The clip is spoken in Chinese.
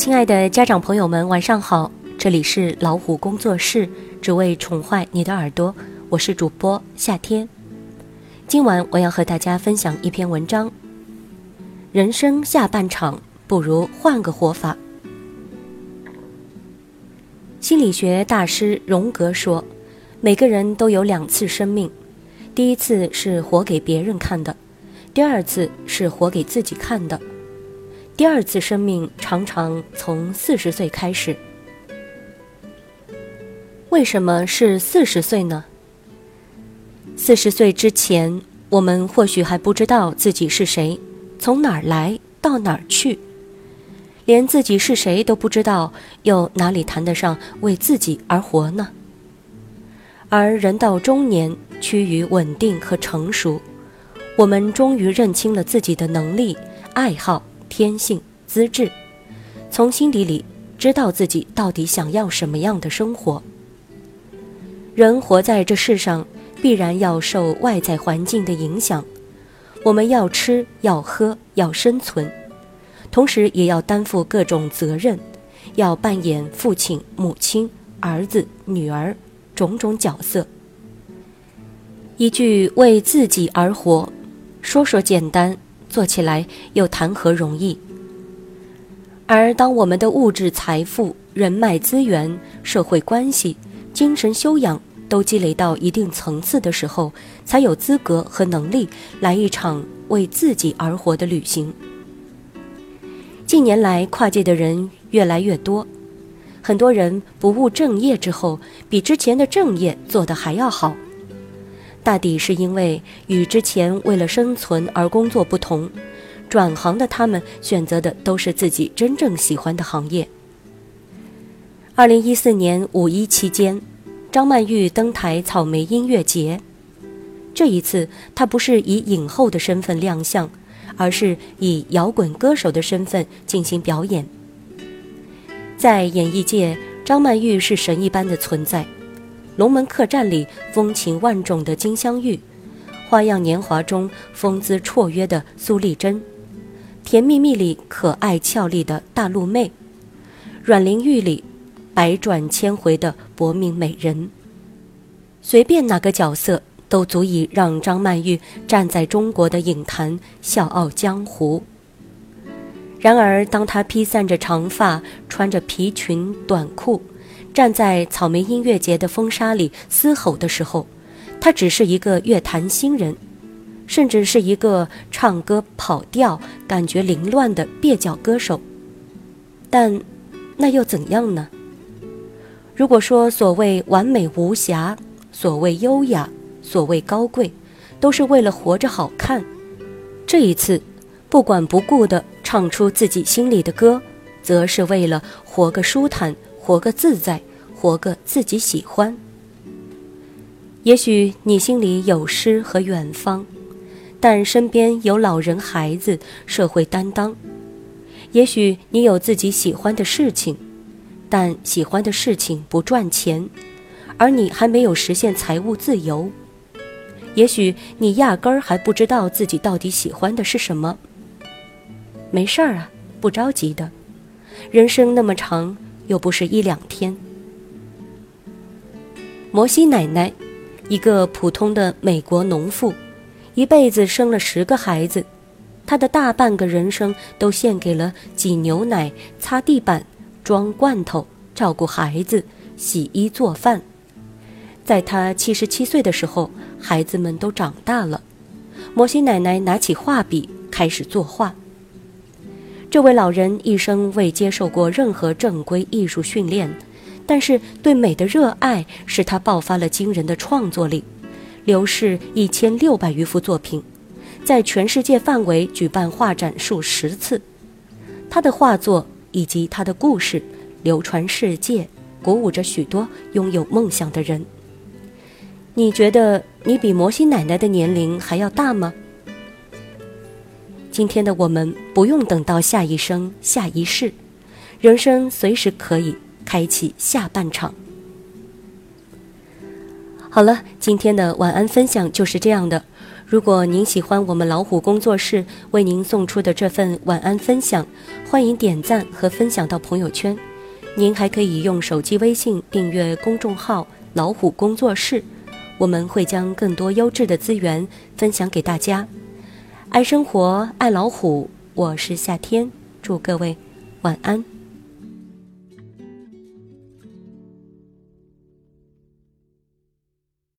亲爱的家长朋友们，晚上好！这里是老虎工作室，只为宠坏你的耳朵。我是主播夏天。今晚我要和大家分享一篇文章：人生下半场不如换个活法。心理学大师荣格说，每个人都有两次生命，第一次是活给别人看的，第二次是活给自己看的。第二次生命常常从四十岁开始。为什么是四十岁呢？四十岁之前，我们或许还不知道自己是谁，从哪儿来到哪儿去，连自己是谁都不知道，又哪里谈得上为自己而活呢？而人到中年，趋于稳定和成熟，我们终于认清了自己的能力、爱好。天性资质，从心底里知道自己到底想要什么样的生活。人活在这世上，必然要受外在环境的影响。我们要吃，要喝，要生存，同时也要担负各种责任，要扮演父亲、母亲、儿子、女儿种种角色。一句为自己而活，说说简单。做起来又谈何容易？而当我们的物质财富、人脉资源、社会关系、精神修养都积累到一定层次的时候，才有资格和能力来一场为自己而活的旅行。近年来，跨界的人越来越多，很多人不务正业之后，比之前的正业做得还要好。大抵是因为与之前为了生存而工作不同，转行的他们选择的都是自己真正喜欢的行业。二零一四年五一期间，张曼玉登台草莓音乐节，这一次她不是以影后的身份亮相，而是以摇滚歌手的身份进行表演。在演艺界，张曼玉是神一般的存在。《龙门客栈》里风情万种的金镶玉，《花样年华》中风姿绰约的苏丽珍，《甜蜜蜜》里可爱俏丽的大陆妹，《阮玲玉》里百转千回的薄命美人，随便哪个角色都足以让张曼玉站在中国的影坛笑傲江湖。然而，当她披散着长发，穿着皮裙短裤。站在草莓音乐节的风沙里嘶吼的时候，他只是一个乐坛新人，甚至是一个唱歌跑调、感觉凌乱的蹩脚歌手。但，那又怎样呢？如果说所谓完美无瑕、所谓优雅、所谓高贵，都是为了活着好看，这一次，不管不顾地唱出自己心里的歌，则是为了活个舒坦。活个自在，活个自己喜欢。也许你心里有诗和远方，但身边有老人、孩子、社会担当。也许你有自己喜欢的事情，但喜欢的事情不赚钱，而你还没有实现财务自由。也许你压根儿还不知道自己到底喜欢的是什么。没事儿啊，不着急的，人生那么长。又不是一两天。摩西奶奶，一个普通的美国农妇，一辈子生了十个孩子，她的大半个人生都献给了挤牛奶、擦地板、装罐头、照顾孩子、洗衣做饭。在她七十七岁的时候，孩子们都长大了，摩西奶奶拿起画笔开始作画。这位老人一生未接受过任何正规艺术训练，但是对美的热爱使他爆发了惊人的创作力，流逝一千六百余幅作品，在全世界范围举办画展数十次。他的画作以及他的故事流传世界，鼓舞着许多拥有梦想的人。你觉得你比摩西奶奶的年龄还要大吗？今天的我们不用等到下一生、下一世，人生随时可以开启下半场。好了，今天的晚安分享就是这样的。如果您喜欢我们老虎工作室为您送出的这份晚安分享，欢迎点赞和分享到朋友圈。您还可以用手机微信订阅公众号“老虎工作室”，我们会将更多优质的资源分享给大家。爱生活，爱老虎，我是夏天，祝各位晚安。